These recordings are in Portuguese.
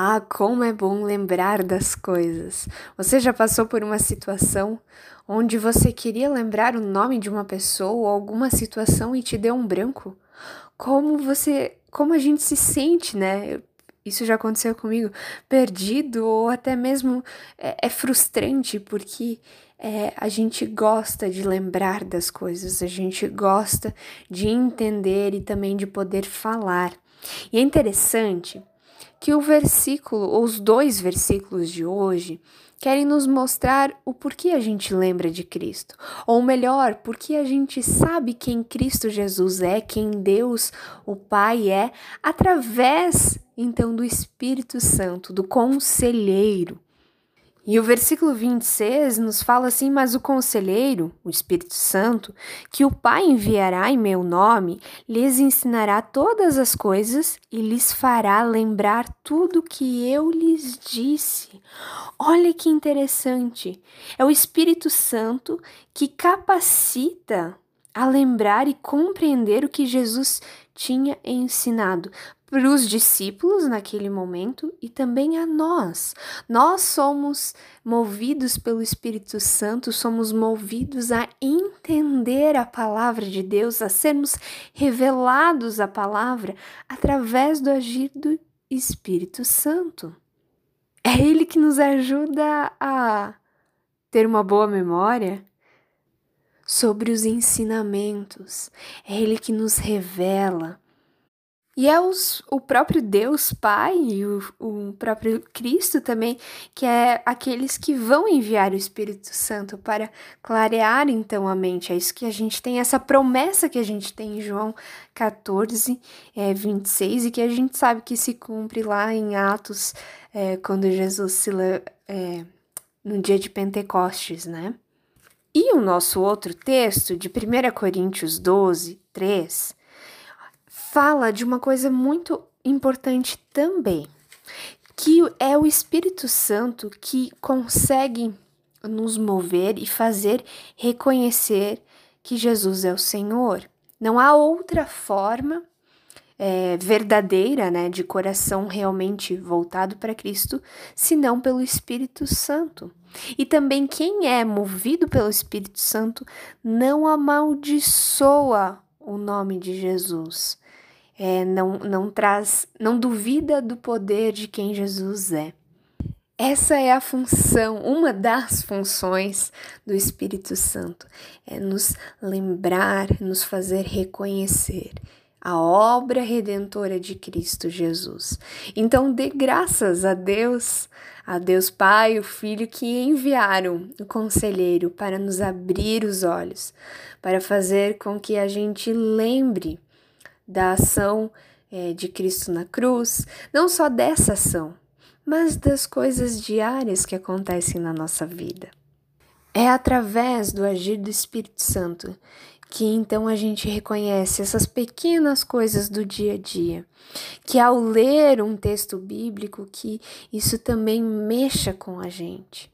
Ah, como é bom lembrar das coisas. Você já passou por uma situação onde você queria lembrar o nome de uma pessoa ou alguma situação e te deu um branco? Como você, como a gente se sente, né? Isso já aconteceu comigo, perdido ou até mesmo é, é frustrante porque é, a gente gosta de lembrar das coisas, a gente gosta de entender e também de poder falar. E é interessante que o versículo, ou os dois versículos de hoje, querem nos mostrar o porquê a gente lembra de Cristo, ou melhor, porque a gente sabe quem Cristo Jesus é, quem Deus, o Pai é, através então do Espírito Santo, do conselheiro. E o versículo 26 nos fala assim: Mas o conselheiro, o Espírito Santo, que o Pai enviará em meu nome, lhes ensinará todas as coisas e lhes fará lembrar tudo que eu lhes disse. Olha que interessante! É o Espírito Santo que capacita a lembrar e compreender o que Jesus tinha ensinado para os discípulos naquele momento e também a nós. Nós somos movidos pelo Espírito Santo, somos movidos a entender a palavra de Deus, a sermos revelados a palavra através do agir do Espírito Santo. É Ele que nos ajuda a ter uma boa memória sobre os ensinamentos, é Ele que nos revela e é os, o próprio Deus Pai e o, o próprio Cristo também, que é aqueles que vão enviar o Espírito Santo para clarear então a mente. É isso que a gente tem, essa promessa que a gente tem em João 14, é, 26, e que a gente sabe que se cumpre lá em Atos, é, quando Jesus se. É, no dia de Pentecostes, né? E o nosso outro texto, de 1 Coríntios 12, 3, fala de uma coisa muito importante também, que é o Espírito Santo que consegue nos mover e fazer reconhecer que Jesus é o Senhor. Não há outra forma é, verdadeira, né, de coração realmente voltado para Cristo, senão pelo Espírito Santo. E também quem é movido pelo Espírito Santo não amaldiçoa o nome de Jesus é, não, não traz, não duvida do poder de quem Jesus é. Essa é a função, uma das funções do Espírito Santo, é nos lembrar, nos fazer reconhecer a obra redentora de Cristo Jesus. Então, dê graças a Deus, a Deus Pai, o Filho, que enviaram o conselheiro para nos abrir os olhos, para fazer com que a gente lembre da ação é, de Cristo na cruz, não só dessa ação, mas das coisas diárias que acontecem na nossa vida. É através do agir do Espírito Santo que então a gente reconhece essas pequenas coisas do dia a dia, que ao ler um texto bíblico que isso também mexa com a gente.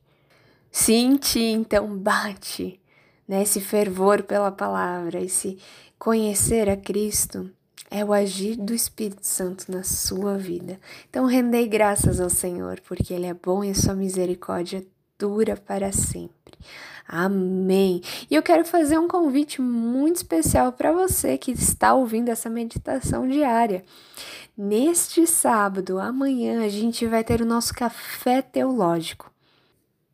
Sente então bate, né, esse fervor pela palavra, esse conhecer a Cristo é o agir do Espírito Santo na sua vida. Então, rendei graças ao Senhor, porque Ele é bom e a sua misericórdia dura para sempre. Amém. E eu quero fazer um convite muito especial para você que está ouvindo essa meditação diária. Neste sábado, amanhã, a gente vai ter o nosso café teológico.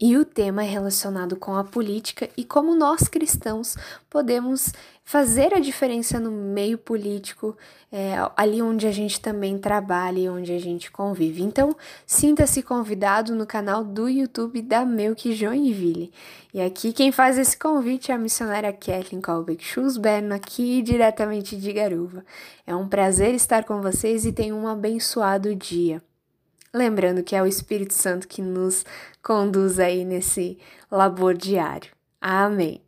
E o tema é relacionado com a política e como nós cristãos podemos fazer a diferença no meio político, é, ali onde a gente também trabalha e onde a gente convive. Então, sinta-se convidado no canal do YouTube da Melk Joinville. E aqui quem faz esse convite é a missionária Kathleen Colbeck Schusberno, aqui diretamente de Garuva. É um prazer estar com vocês e tenham um abençoado dia. Lembrando que é o Espírito Santo que nos conduz aí nesse labor diário. Amém.